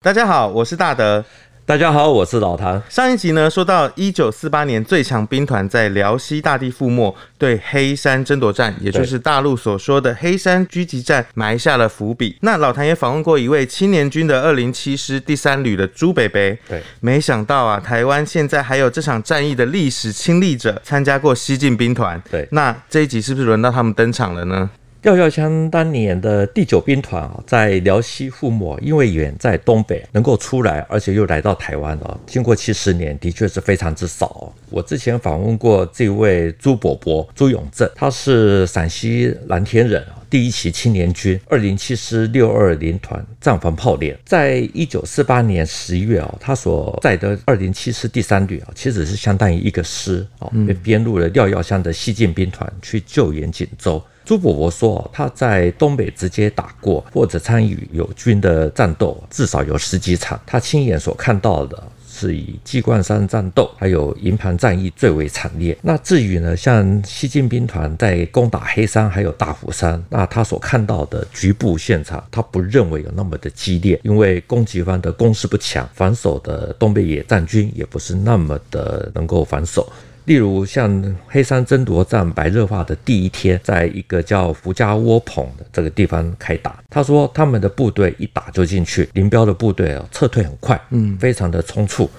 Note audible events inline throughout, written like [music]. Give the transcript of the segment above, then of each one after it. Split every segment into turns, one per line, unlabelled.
大家好，我是大德。
大家好，我是老唐。
上一集呢，说到一九四八年最强兵团在辽西大地覆没，对黑山争夺战，也就是大陆所说的黑山狙击战埋下了伏笔。那老谭也访问过一位青年军的二零七师第三旅的朱北北。
对，
没想到啊，台湾现在还有这场战役的历史亲历者参加过西进兵团。
对，
那这一集是不是轮到他们登场了呢？
廖耀湘当年的第九兵团啊，在辽西覆没，因为远在东北，能够出来，而且又来到台湾啊，经过七十年，的确是非常之少。我之前访问过这位朱伯伯朱永正，他是陕西蓝田人啊，第一期青年军二零七师六二零团战防炮连，在一九四八年十一月啊，他所在的二零七师第三旅啊，其实是相当于一个师啊，被编入了廖耀湘的西进兵团去救援锦州。朱伯伯说，他在东北直接打过或者参与友军的战斗，至少有十几场。他亲眼所看到的是以鸡冠山战斗，还有营盘战役最为惨烈。那至于呢，像西进兵团在攻打黑山还有大虎山，那他所看到的局部现场，他不认为有那么的激烈，因为攻击方的攻势不强，防守的东北野战军也不是那么的能够防守。例如像黑山争夺战白热化的第一天，在一个叫福家窝棚的这个地方开打。他说他们的部队一打就进去，林彪的部队啊撤退很快，嗯，非常的匆促。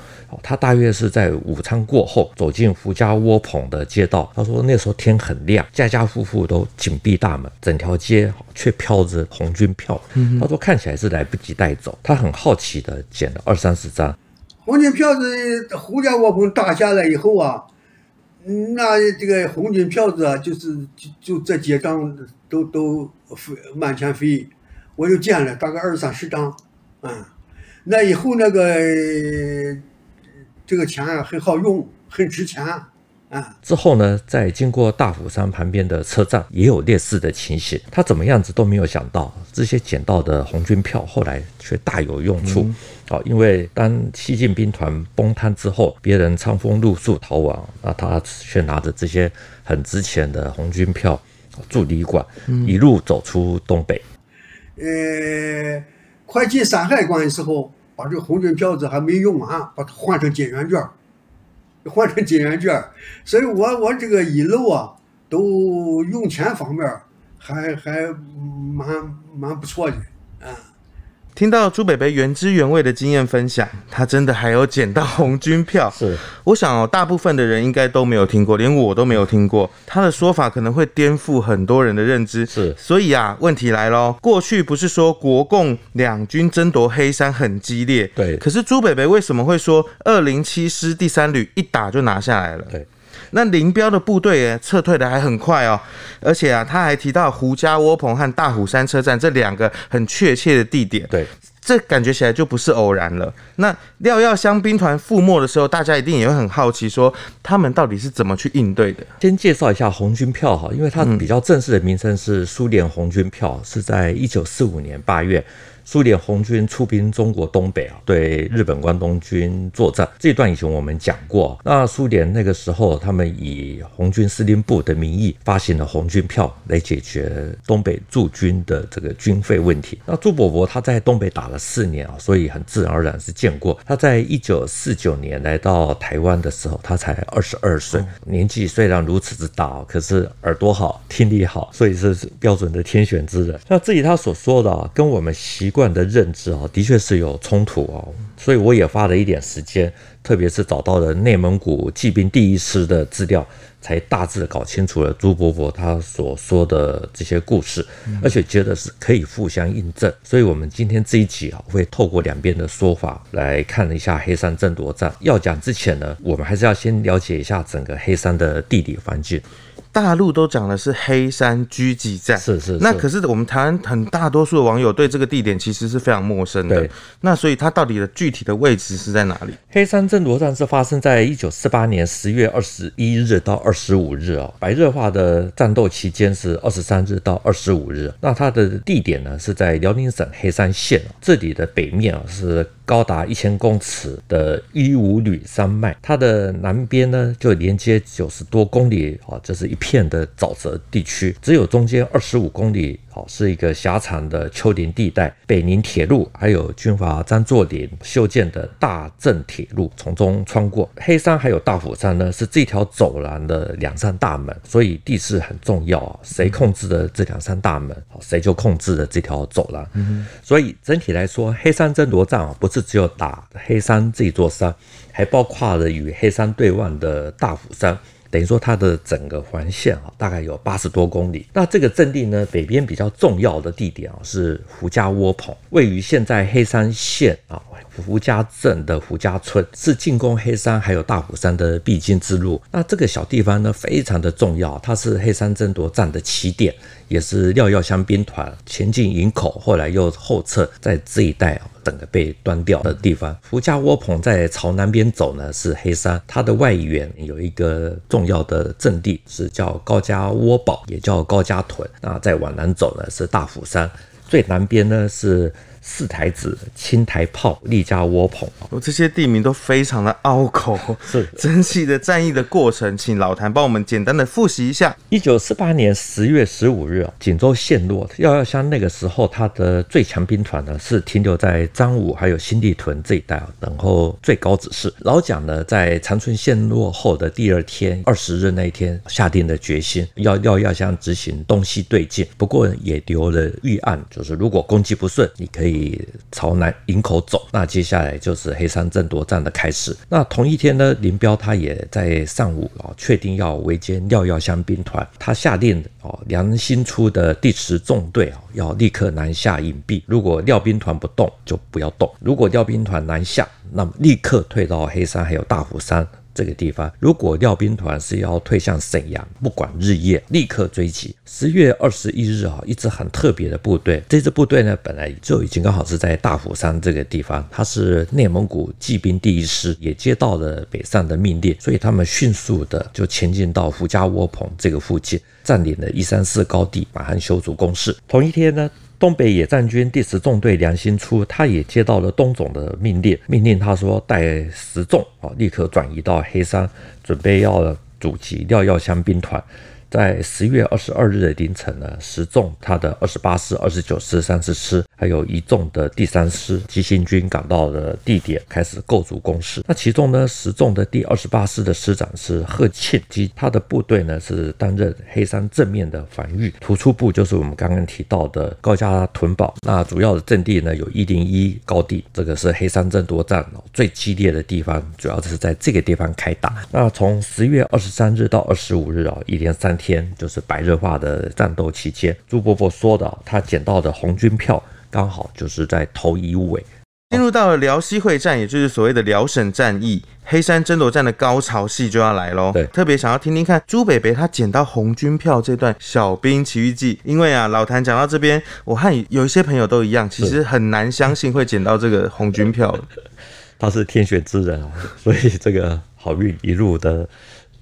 他大约是在午餐过后走进福家窝棚的街道。他说那时候天很亮，家家户户都紧闭大门，整条街却飘着红军票。他说看起来是来不及带走。他很好奇的捡了二三十张
红军票子。胡家窝棚打下来以后啊。那这个红军票子啊，就是就就这几张都都飞满天飞，我就捡了大概二三十张，嗯，那以后那个这个钱啊很好用，很值钱。啊，
之后呢，在经过大虎山旁边的车站，也有类似的情形。他怎么样子都没有想到，这些捡到的红军票后来却大有用处。嗯、哦，因为当西进兵团崩塌之后，别人仓皇露宿逃亡，那他却拿着这些很值钱的红军票住旅馆，嗯、一路走出东北。
呃，快进山海关的时候，把这个红军票子还没用完，把它换成金圆券。换成金圆券，所以我我这个一楼啊，都用钱方面还还蛮蛮不错的啊。
听到朱北北原汁原味的经验分享，他真的还有捡到红军票。
是，
我想哦，大部分的人应该都没有听过，连我都没有听过。他的说法可能会颠覆很多人的认知。
是，
所以啊，问题来喽。过去不是说国共两军争夺黑山很激烈？
对。
可是朱北北为什么会说二零七师第三旅一打就拿下来了？
对。
那林彪的部队，撤退的还很快哦，而且啊，他还提到胡家窝棚和大虎山车站这两个很确切的地点。
对，
这感觉起来就不是偶然了。那廖耀湘兵团覆没的时候，大家一定也会很好奇，说他们到底是怎么去应对的？
先介绍一下红军票哈，因为它比较正式的名称是苏联红军票，是在一九四五年八月。苏联红军出兵中国东北啊，对日本关东军作战。这段以前我们讲过。那苏联那个时候，他们以红军司令部的名义发行了红军票，来解决东北驻军的这个军费问题。那朱伯伯他在东北打了四年啊，所以很自然而然是见过。他在一九四九年来到台湾的时候，他才二十二岁，年纪虽然如此之大，可是耳朵好，听力好，所以是标准的天选之人。那至于他所说的啊，跟我们习惯。惯的认知啊，的确是有冲突哦，所以我也花了一点时间，特别是找到了内蒙古骑兵第一师的资料，才大致搞清楚了朱伯伯他所说的这些故事，而且觉得是可以互相印证。所以，我们今天这一集啊，会透过两边的说法来看一下黑山争夺战。要讲之前呢，我们还是要先了解一下整个黑山的地理环境。
大陆都讲的是黑山狙击战，
是，是是。
那可是我们台湾很大多数的网友对这个地点其实是非常陌生的。那所以它到底的具体的位置是在哪里？
黑山争夺战是发生在一九四八年十月二十一日到二十五日哦，白热化的战斗期间是二十三日到二十五日。那它的地点呢是在辽宁省黑山县，这里的北面啊是。高达一千公尺的伊吾吕山脉，它的南边呢就连接九十多公里啊，这是一片的沼泽地区，只有中间二十五公里啊。是一个狭长的丘陵地带，北宁铁路还有军阀张作霖修建的大郑铁路从中穿过。黑山还有大虎山呢，是这条走廊的两扇大门，所以地势很重要啊。谁控制了这两扇大门，谁就控制了这条走廊。所以整体来说，黑山争夺战啊，不是只有打黑山这座山，还包括了与黑山对望的大虎山。等于说它的整个环线啊，大概有八十多公里。那这个阵地呢，北边比较重要的地点啊，是胡家窝棚，位于现在黑山县啊胡家镇的胡家村，是进攻黑山还有大虎山的必经之路。那这个小地方呢，非常的重要，它是黑山争夺战的起点。也是廖耀湘兵团前进营口，后来又后撤，在这一带啊，整个被端掉的地方。胡家窝棚在朝南边走呢，是黑山，它的外缘有一个重要的阵地，是叫高家窝堡，也叫高家屯。那再往南走呢，是大虎山，最南边呢是。四台子、青台炮、立家窝棚，
哦，这些地名都非常的拗口。是 [laughs] 整体的战役的过程，请老谭帮我们简单的复习一下。
一九四八年十月十五日，锦州陷落。廖耀湘那个时候，他的最强兵团呢是停留在彰武还有新地屯这一带，等候最高指示。老蒋呢，在长春陷落后的第二天，二十日那一天，下定了决心要廖耀湘执行东西对进，不过也留了预案，就是如果攻击不顺，你可以。以朝南营口走，那接下来就是黑山争夺战的开始。那同一天呢，林彪他也在上午啊，确定要围歼廖耀湘兵团，他下令哦，梁兴初的第十纵队啊，要立刻南下隐蔽。如果廖兵团不动，就不要动；如果廖兵团南下，那么立刻退到黑山还有大虎山。这个地方，如果廖兵团是要退向沈阳，不管日夜，立刻追击。十月二十一日啊，一支很特别的部队，这支部队呢，本来就已经刚好是在大虎山这个地方，它是内蒙古骑兵第一师，也接到了北上的命令，所以他们迅速的就前进到胡家窝棚这个附近，占领了一三四高地，马上修筑工事。同一天呢。东北野战军第十纵队梁兴初，他也接到了东总的命令，命令他说带十纵啊，立刻转移到黑山，准备要阻击廖耀湘兵团。在十月二十二日的凌晨呢，十纵他的二十八师、二十九师、三十师，还有一纵的第三师急行军赶到了地点，开始构筑工事。那其中呢，十纵的第二十八师的师长是贺庆基，他的部队呢是担任黑山正面的防御，突出部就是我们刚刚提到的高家屯堡。那主要的阵地呢有一零一高地，这个是黑山争夺战最激烈的地方，主要是在这个地方开打。那从十月二十三日到二十五日啊，一连三天就是白热化的战斗期间，朱伯伯说的，他捡到的红军票刚好就是在头一尾。
进入到了辽西会战，也就是所谓的辽沈战役，黑山争夺战的高潮戏就要来喽。
对，
特别想要听听看朱北北他捡到红军票这段小兵奇遇记，因为啊，老谭讲到这边，我和有一些朋友都一样，其实很难相信会捡到这个红军票。[laughs]
他是天选之人啊，所以这个好运一路的。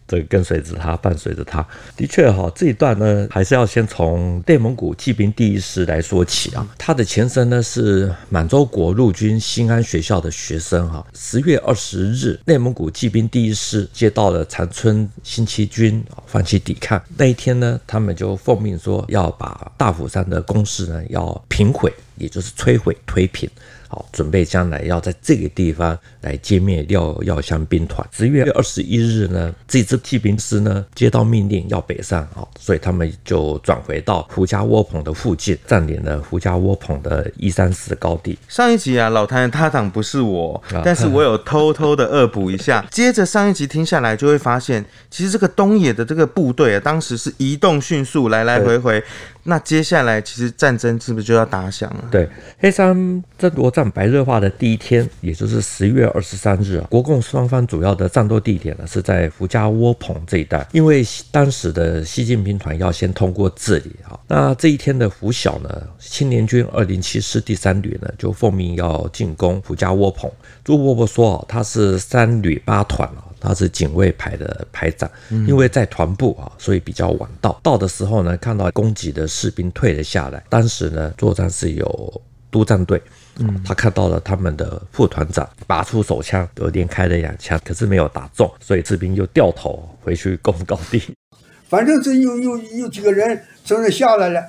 这跟随着他，伴随着他，的确哈，这一段呢，还是要先从内蒙古骑兵第一师来说起啊。他的前身呢是满洲国陆军兴安学校的学生哈。十月二十日，内蒙古骑兵第一师接到了长春新七军放弃抵抗，那一天呢，他们就奉命说要把大虎山的工事呢要平毁，也就是摧毁推平。好，准备将来要在这个地方来歼灭廖耀湘兵团。十月二十一日呢，这支骑兵师呢接到命令要北上，好，所以他们就转回到胡家窝棚的附近，占领了胡家窝棚的一三四高地。
上一集啊，老谭的搭档不是我，但是我有偷偷的恶补一下。接着上一集听下来，就会发现，其实这个东野的这个部队啊，当时是移动迅速，来来回回。那接下来其实战争是不是就要打响了？
对，黑山争夺战白热化的第一天，也就是十月二十三日，国共双方主要的战斗地点呢是在胡家窝棚这一带，因为当时的西进兵团要先通过这里啊。那这一天的拂晓呢，青年军二零七师第三旅呢就奉命要进攻胡家窝棚。朱伯伯说啊，他是三旅八团啊。他是警卫排的排长，因为在团部啊，所以比较晚到。到的时候呢，看到攻击的士兵退了下来。当时呢，作战是有督战队，嗯，他看到了他们的副团长拔出手枪，有连开了两枪，可是没有打中，所以士兵又掉头回去攻高地。[laughs]
反正这有有有几个人从那下来了，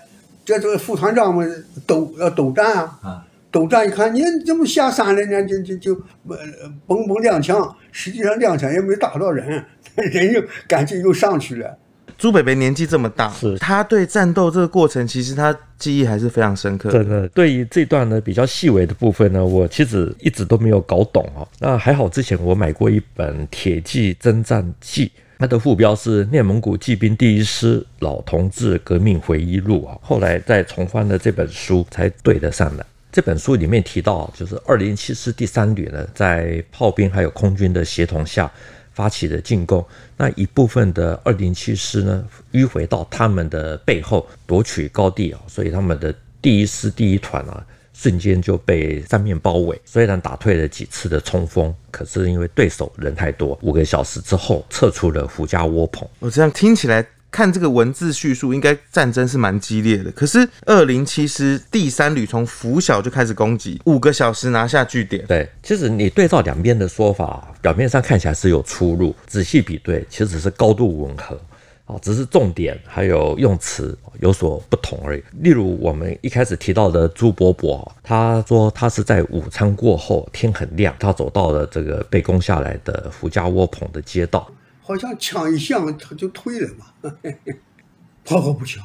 这这个副团长们斗要斗战啊。啊斗战一看，你怎么下山了呢？就就就呃嘣嘣两枪，实际上两枪也没打到人，[laughs] 人就赶紧又上去了。
朱北北年纪这么大，是他对战斗这个过程，其实他记忆还是非常深刻的。
真的，对于这段呢比较细微的部分呢，我其实一直都没有搞懂哦。那还好，之前我买过一本《铁骑征战记》，它的副标是《内蒙古骑兵第一师老同志革命回忆录》啊。后来再重翻了这本书，才对得上的。这本书里面提到，就是二零七师第三旅呢，在炮兵还有空军的协同下发起的进攻。那一部分的二零七师呢，迂回到他们的背后夺取高地啊，所以他们的第一师第一团啊，瞬间就被三面包围。虽然打退了几次的冲锋，可是因为对手人太多，五个小时之后撤出了福家窝棚。
我这样听起来。看这个文字叙述，应该战争是蛮激烈的。可是二零七师第三旅从拂晓就开始攻击，五个小时拿下据点。
对，其实你对照两边的说法，表面上看起来是有出入，仔细比对，其实是高度吻合啊，只是重点还有用词有所不同而已。例如我们一开始提到的朱伯伯，他说他是在午餐过后，天很亮，他走到了这个被攻下来的福家窝棚的街道。
好像枪一响，他就退了嘛，[laughs] 炮火不抢。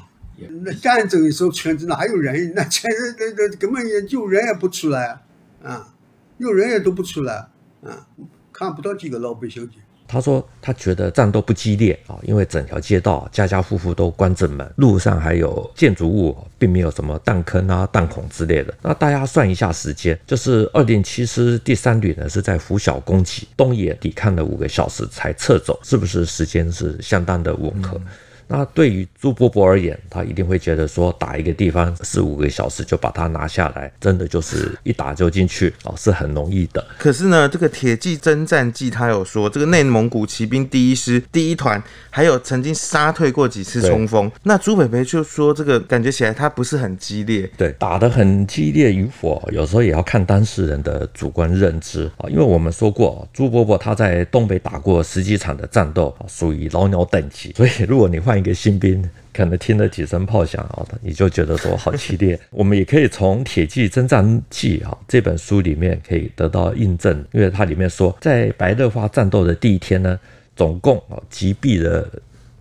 那战争的时候，村子哪有人？那村子那那根本也有人也不出来啊，有人也都不出来啊，看不到几个老百姓。
他说：“他觉得战斗不激烈啊，因为整条街道家家户户都关着门，路上还有建筑物，并没有什么弹坑啊、弹孔之类的。那大家算一下时间，就是二点七师第三旅呢是在拂晓攻击，东野抵抗了五个小时才撤走，是不是时间是相当的吻合？”那对于朱伯伯而言，他一定会觉得说，打一个地方四五个小时就把它拿下来，真的就是一打就进去哦，是很容易的。
可是呢，这个《铁骑征战记》他有说，这个内蒙古骑兵第一师第一团还有曾经杀退过几次冲锋。那朱北北就说，这个感觉起来他不是很激烈。
对，打得很激烈与否，有时候也要看当事人的主观认知啊。因为我们说过，朱伯伯他在东北打过十几场的战斗，属于老鸟等级。所以如果你换。一个新兵可能听了几声炮响啊，你就觉得说好激烈。[laughs] 我们也可以从《铁骑征战记》啊这本书里面可以得到印证，因为它里面说，在白热化战斗的第一天呢，总共啊击毙了。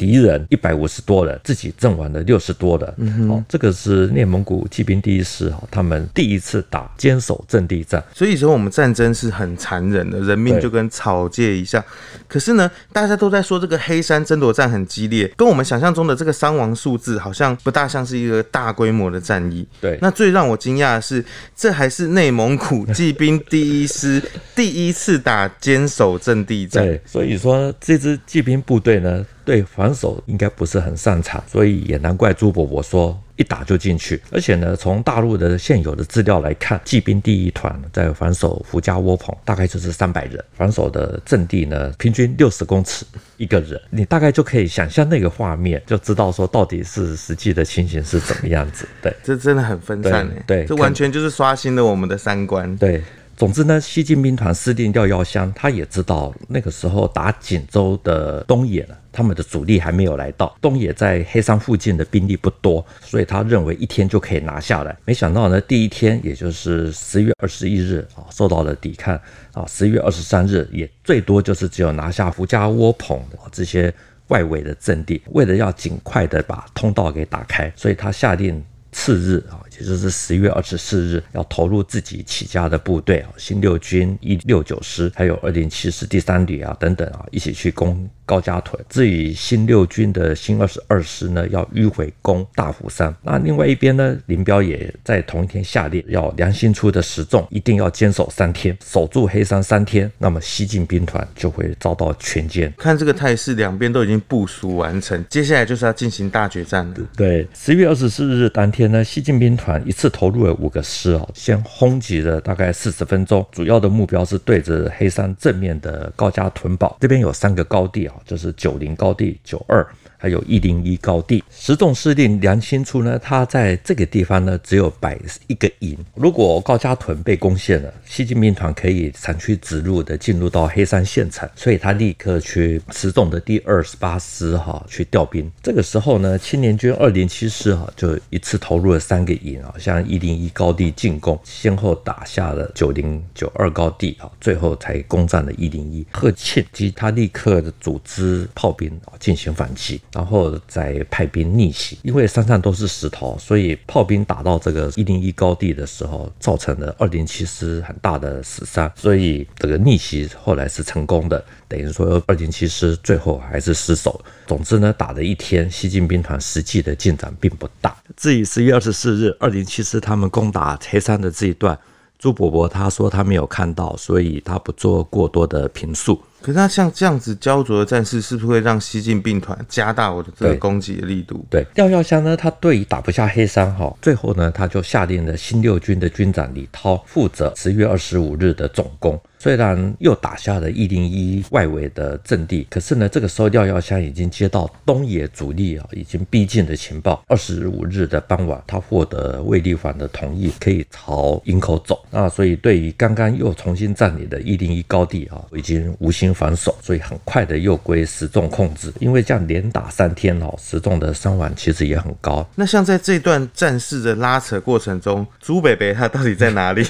敌人一百五十多人，自己阵亡了六十多人。好、嗯哦，这个是内蒙古骑兵第一师哈，他们第一次打坚守阵地战。
所以说，我们战争是很残忍的，人命就跟草芥一样。可是呢，大家都在说这个黑山争夺战很激烈，跟我们想象中的这个伤亡数字好像不大像是一个大规模的战役。
对，
那最让我惊讶的是，这还是内蒙古骑兵第一师 [laughs] 第一次打坚守阵地战。
对，所以说这支骑兵部队呢。对防守应该不是很擅长，所以也难怪朱伯伯说一打就进去。而且呢，从大陆的现有的资料来看，骑兵第一团在防守福家窝棚，大概就是三百人，防守的阵地呢，平均六十公尺一个人，你大概就可以想象那个画面，就知道说到底是实际的情形是怎么样子。对，
这真的很分散对，对，这完全就是刷新了我们的三观。
对。总之呢，西进兵团司令廖耀湘他也知道那个时候打锦州的东野呢，他们的主力还没有来到。东野在黑山附近的兵力不多，所以他认为一天就可以拿下来。没想到呢，第一天也就是十月二十一日啊，受到了抵抗啊。十月二十三日也最多就是只有拿下福家窝棚这些外围的阵地。为了要尽快的把通道给打开，所以他下令次日啊。也就是十月二十四日，要投入自己起家的部队啊，新六军一六九师，还有二零七师第三旅啊等等啊，一起去攻高家屯。至于新六军的新二十二师呢，要迂回攻大虎山。那另外一边呢，林彪也在同一天下令，要良心出的十纵一定要坚守三天，守住黑山三天，那么西进兵团就会遭到全歼。
看这个态势，两边都已经部署完成，接下来就是要进行大决战了。
对，十月二十四日当天呢，西进兵团。一次投入了五个师哦，先轰击了大概四十分钟，主要的目标是对着黑山正面的高加屯堡，这边有三个高地啊，就是九零高地、九二还有一零一高地。十总司令梁兴初呢，他在这个地方呢，只有摆一个营。如果高家屯被攻陷了，西进兵团可以长驱直入的进入到黑山县城，所以他立刻去十总的第二十八师哈去调兵。这个时候呢，青年军二零七师哈就一次投入了三个营啊，向一零一高地进攻，先后打下了九零九二高地啊，最后才攻占了一零一。贺庆基他立刻的组织炮兵啊进行反击，然后再派兵逆袭。因为山上都是石头，所以炮兵打到这个一零一高地的时候，造成了二零七师很大的死伤，所以这个逆袭后来是成功的。等于说二零七师最后还是失守。总之呢，打了一天，西进兵团实际的进展并不大。至于十月二十四日二零七师他们攻打黑山的这一段，朱伯伯他说他没有看到，所以他不做过多的评述。
可是他像这样子焦灼的战事，是不是会让西进兵团加大我的这个攻击的力度？
对，廖耀湘呢，他对于打不下黑山哈，最后呢，他就下令了新六军的军长李涛负责十月二十五日的总攻。虽然又打下了一零一外围的阵地，可是呢，这个时候廖耀湘已经接到东野主力啊已经逼近的情报。二十五日的傍晚，他获得卫立煌的同意，可以朝营口走。那所以对于刚刚又重新占领的一零一高地啊，已经无心防守，所以很快的又归石仲控制。因为这样连打三天哦，石仲的伤亡其实也很高。
那像在这段战事的拉扯过程中，朱北北他到底在哪里？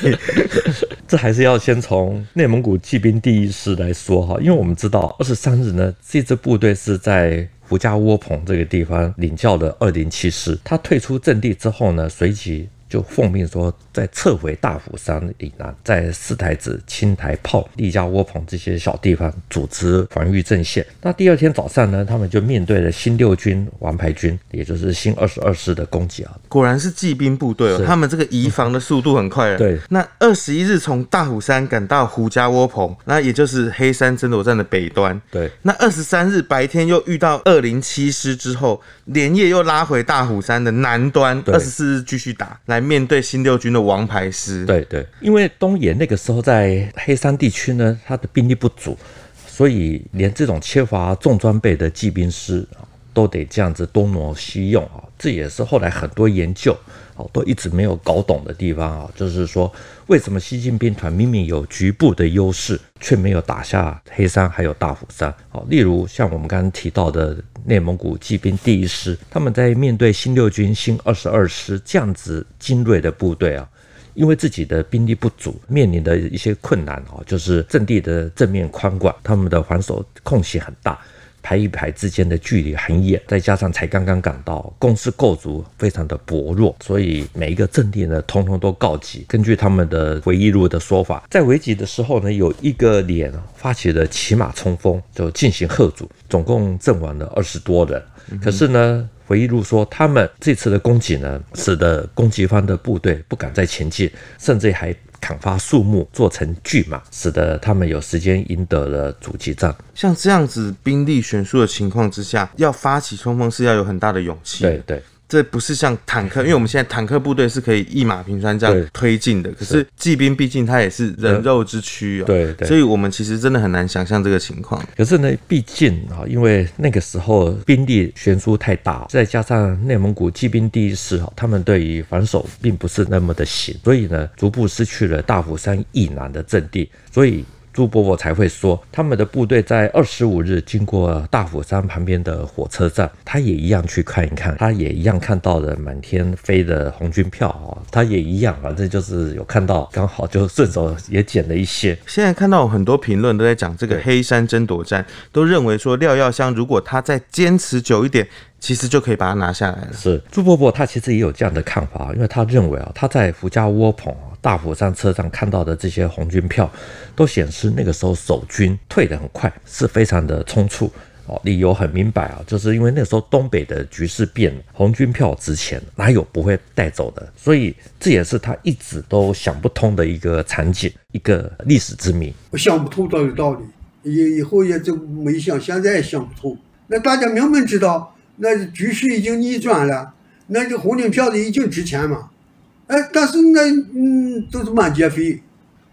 [laughs]
这还是要先从内蒙古骑兵第一师来说哈，因为我们知道二十三日呢，这支部队是在胡家窝棚这个地方领教的二零七师，他退出阵地之后呢，随即。就奉命说，再撤回大虎山以南，在四台子、青台炮、立家窝棚这些小地方组织防御阵线。那第二天早上呢，他们就面对了新六军王牌军，也就是新二十二师的攻击啊。
果然是骑兵部队哦，他们这个移防的速度很快。
对，
那二十一日从大虎山赶到胡家窝棚，那也就是黑山争夺战的北端。
对，
那二十三日白天又遇到二零七师之后，连夜又拉回大虎山的南端。二十四日继续打来。面对新六军的王牌师，
对对，因为东野那个时候在黑山地区呢，他的兵力不足，所以连这种缺乏重装备的骑兵师都得这样子东挪西用啊，这也是后来很多研究哦都一直没有搞懂的地方啊，就是说为什么西进兵团明明有局部的优势，却没有打下黑山还有大虎山？哦，例如像我们刚刚提到的。内蒙古骑兵第一师，他们在面对新六军、新二十二师这样子精锐的部队啊，因为自己的兵力不足，面临的一些困难啊，就是阵地的正面宽广，他们的防守空隙很大。排一排之间的距离很远，再加上才刚刚赶到，公司构筑非常的薄弱，所以每一个阵地呢，通通都告急。根据他们的回忆录的说法，在危急的时候呢，有一个连发起了骑马冲锋，就进行贺阻，总共阵亡了二十多人。可是呢，回忆录说，他们这次的攻击呢，使得攻击方的部队不敢再前进，甚至还。砍伐树木做成巨马，使得他们有时间赢得了阻击战。
像这样子兵力悬殊的情况之下，要发起冲锋是要有很大的勇气。
对对。
这不是像坦克，因为我们现在坦克部队是可以一马平川这样推进的。可是骑兵毕竟他也是人肉之躯啊，
对对，
所以我们其实真的很难想象这个情况。
可是呢，毕竟啊，因为那个时候兵力悬殊太大，再加上内蒙古骑兵第一师啊，他们对于防守并不是那么的行，所以呢，逐步失去了大虎山以南的阵地，所以。朱伯伯才会说，他们的部队在二十五日经过大虎山旁边的火车站，他也一样去看一看，他也一样看到了满天飞的红军票啊，他也一样，反正就是有看到，刚好就顺手也捡了一些。[laughs]
现在看到很多评论都在讲这个黑山争夺战，都认为说廖耀湘如果他再坚持久一点，其实就可以把它拿下来了。
是朱伯伯他其实也有这样的看法，因为他认为啊，他在福家窝棚。大虎山车站看到的这些红军票，都显示那个时候守军退得很快，是非常的匆促。哦，理由很明白啊，就是因为那时候东北的局势变了，红军票值钱，哪有不会带走的？所以这也是他一直都想不通的一个场景，一个历史之谜。
我想不通倒有道理，以以后也就没想，现在也想不通。那大家明明知道，那局势已经逆转了，那这红军票子已经值钱嘛。哎，但是那嗯，都是满街飞，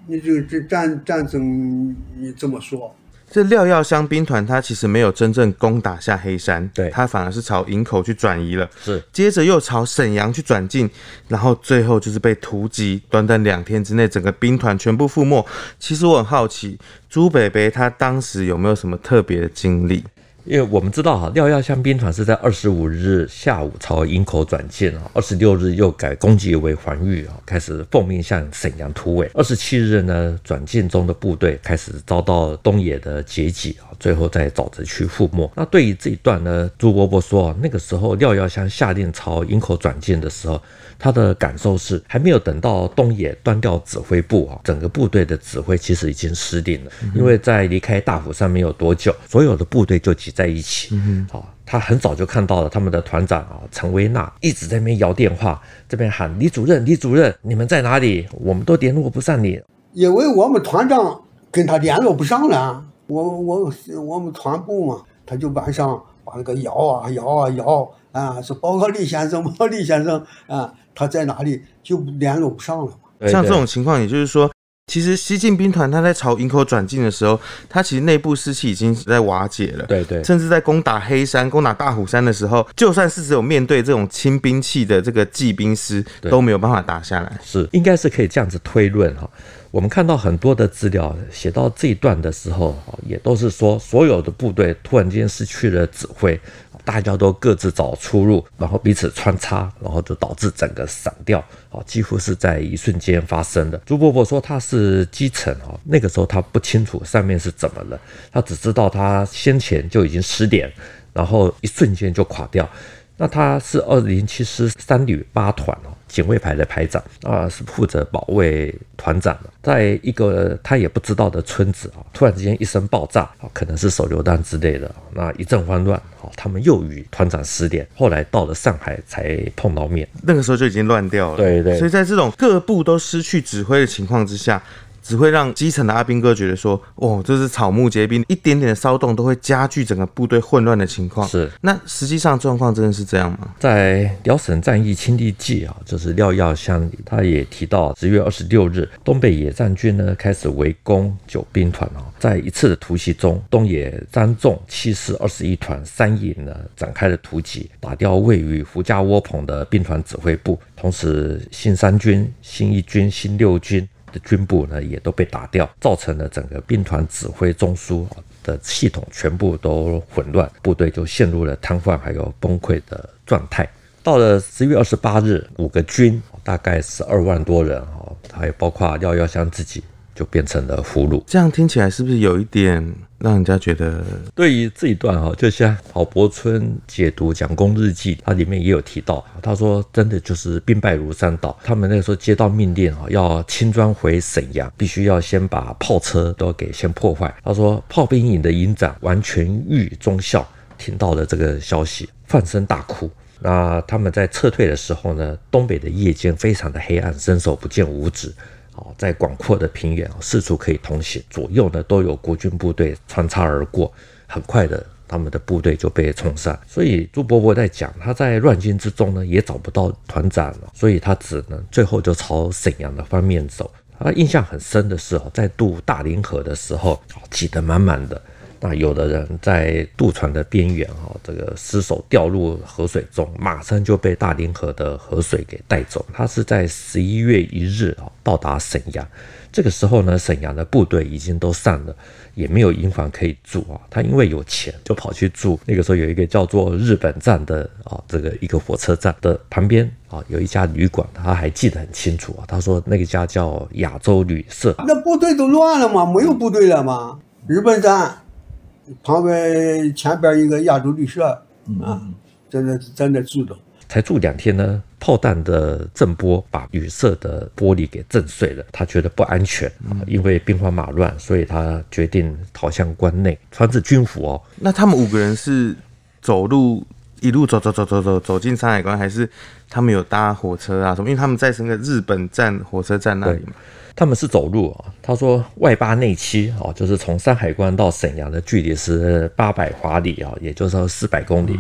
你这个这战战争，你这么说？
这廖耀湘兵团他其实没有真正攻打下黑山，
对，
他反而是朝营口去转移了，
是，
接着又朝沈阳去转进，然后最后就是被突击，短短两天之内，整个兵团全部覆没。其实我很好奇，朱北北他当时有没有什么特别的经历？
因为我们知道哈，廖耀湘兵团是在二十五日下午朝营口转进啊，二十六日又改攻击为防御啊，开始奉命向沈阳突围。二十七日呢，转进中的部队开始遭到东野的截击啊，最后在沼泽区覆没。那对于这一段呢，朱伯伯说，那个时候廖耀湘下令朝营口转进的时候。他的感受是，还没有等到东野端掉指挥部啊，整个部队的指挥其实已经失定了。因为在离开大虎山没有多久，所有的部队就挤在一起。好，他很早就看到了他们的团长啊，陈维纳一直在那边摇电话，这边喊李主任，李主任，你们在哪里？我们都联络不上你。
因为我们团长跟他联络不上了，我我我们团部嘛，他就晚上把那个摇啊摇啊摇啊，说报告李先生，报告李先生啊。他在哪里就联络不上了嘛？
像这种情况，也就是说，其实西进兵团他在朝营口转进的时候，他其实内部士气已经在瓦解了。
对对，
甚至在攻打黑山、攻打大虎山的时候，就算是只有面对这种轻兵器的这个骑兵师，都没有办法打下来。
是，应该是可以这样子推论哈。我们看到很多的资料写到这一段的时候，也都是说所有的部队突然间失去了指挥。大家都各自找出路，然后彼此穿插，然后就导致整个散掉，啊，几乎是在一瞬间发生的。朱伯伯说他是基层啊，那个时候他不清楚上面是怎么了，他只知道他先前就已经失联，然后一瞬间就垮掉。那他是二零七师三旅八团哦，警卫排的排长啊，是负责保卫团长的，在一个他也不知道的村子啊，突然之间一声爆炸啊，可能是手榴弹之类的，那一阵慌乱啊，他们又与团长失联，后来到了上海才碰到面，
那个时候就已经乱掉了。
对对，
所以在这种各部都失去指挥的情况之下。只会让基层的阿兵哥觉得说，哦，这是草木皆兵，一点点的骚动都会加剧整个部队混乱的情况。
是，
那实际上状况真的是这样吗？
在《辽沈战役亲历记》啊，就是廖耀湘，他也提到，十月二十六日，东北野战军呢开始围攻九兵团啊，在一次的突袭中，东野张纵七师二十一团三营呢展开了突击，打掉位于胡家窝棚的兵团指挥部，同时新三军、新一军、新六军。的军部呢也都被打掉，造成了整个兵团指挥中枢的系统全部都混乱，部队就陷入了瘫痪还有崩溃的状态。到了十月二十八日，五个军大概十二万多人哈，还有包括廖耀湘自己。就变成了俘虏，
这样听起来是不是有一点让人家觉得？
对于这一段哈，就像郝柏村解读《蒋公日记》，它里面也有提到，他说真的就是兵败如山倒。他们那个时候接到命令哈，要轻装回沈阳，必须要先把炮车都给先破坏。他说炮兵营的营长王全玉中校听到了这个消息，放声大哭。那他们在撤退的时候呢，东北的夜间非常的黑暗，伸手不见五指。在广阔的平原，四处可以通行，左右呢都有国军部队穿插而过，很快的，他们的部队就被冲散。所以朱伯伯在讲，他在乱军之中呢也找不到团长了，所以他只能最后就朝沈阳的方面走。他印象很深的是哦，在渡大凌河的时候，挤得满满的。那有的人在渡船的边缘，哈，这个失手掉入河水中，马上就被大凌河的河水给带走。他是在十一月一日啊到达沈阳，这个时候呢，沈阳的部队已经都散了，也没有营房可以住啊。他因为有钱，就跑去住。那个时候有一个叫做日本站的啊，这个一个火车站的旁边啊，有一家旅馆，他还记得很清楚啊。他说那个家叫亚洲旅社。
那部队都乱了吗？没有部队了吗？日本站。旁边前边一个亚洲旅社啊，在那在那住着，
才住两天呢，炮弹的震波把旅社的玻璃给震碎了，他觉得不安全啊，因为兵荒马乱，所以他决定逃向关内，穿着军服哦。
那他们五个人是走路一路走走走走走走进山海关，还是他们有搭火车啊什么？因为他们在那个日本站火车站那里嘛。
他们是走路啊，他说外八内七啊，就是从山海关到沈阳的距离是八百华里啊，也就是说四百公里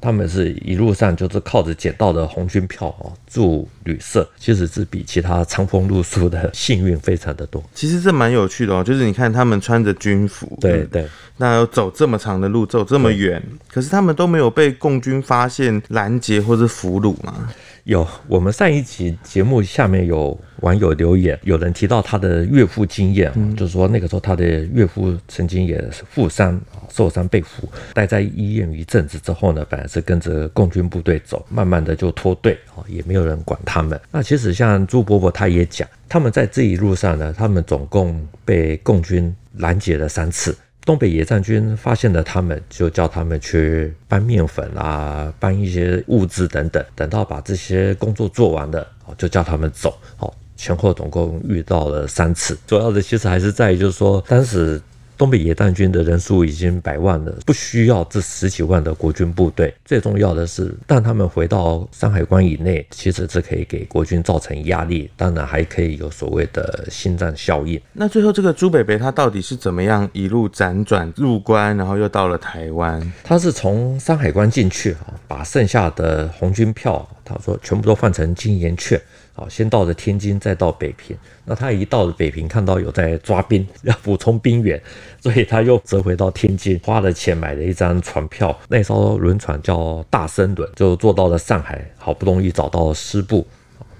他们是一路上就是靠着捡到的红军票哦，住旅社，其实是比其他长风露宿的幸运非常的多。
其实这蛮有趣的哦，就是你看他们穿着军服，
对对，
那要走这么长的路，走这么远，可是他们都没有被共军发现拦截或是俘虏吗？
有，我们上一集节目下面有网友留言，有人提到他的岳父经验，嗯、就是说那个时候他的岳父曾经也负伤，受伤被俘，待在医院一阵子之后呢，本来是跟着共军部队走，慢慢的就脱队，也没有人管他们。那其实像朱伯伯他也讲，他们在这一路上呢，他们总共被共军拦截了三次。东北野战军发现了他们，就叫他们去搬面粉啊，搬一些物资等等。等到把这些工作做完了，就叫他们走。好，前后总共遇到了三次。主要的其实还是在于，就是说当时。东北野战军的人数已经百万了，不需要这十几万的国军部队。最重要的是，当他们回到山海关以内，其实这可以给国军造成压力，当然还可以有所谓的心脏效应。
那最后这个朱北北他到底是怎么样一路辗转入关，然后又到了台湾？
他是从山海关进去啊，把剩下的红军票，他说全部都换成金圆券。好，先到了天津，再到北平。那他一到了北平，看到有在抓兵，[laughs] 要补充兵员，所以他又折回到天津，花了钱买了一张船票。那艘轮船叫大森轮，就坐到了上海，好不容易找到师部。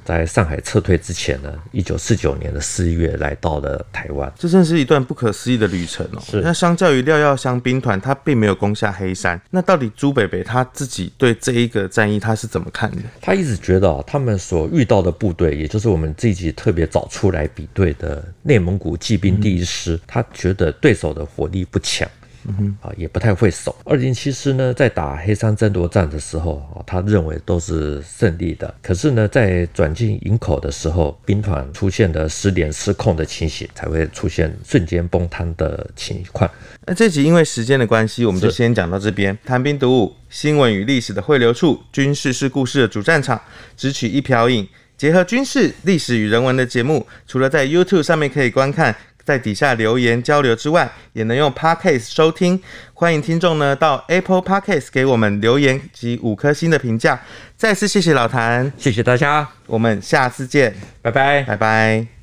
在上海撤退之前呢，一九四九年的四月来到了台湾，
这真是一段不可思议的旅程哦。
是。
那相较于廖耀湘兵团，他并没有攻下黑山。那到底朱北北他自己对这一个战役他是怎么看的？
他一直觉得啊，他们所遇到的部队，也就是我们这一集特别找出来比对的内蒙古骑兵第一师，嗯、他觉得对手的火力不强。嗯哼，啊，也不太会守。二零七师呢，在打黑山争夺战的时候，啊，他认为都是胜利的。可是呢，在转进营口的时候，兵团出现了失联失控的情形，才会出现瞬间崩塌的情况。
那这集因为时间的关系，我们就先讲到这边。谈兵读武，新闻与历史的汇流处，军事是故事的主战场，只取一瓢饮，结合军事、历史与人文的节目，除了在 YouTube 上面可以观看。在底下留言交流之外，也能用 Podcast 收听。欢迎听众呢到 Apple Podcast 给我们留言及五颗星的评价。再次谢谢老谭，
谢谢大家，
我们下次见，
拜拜，
拜拜。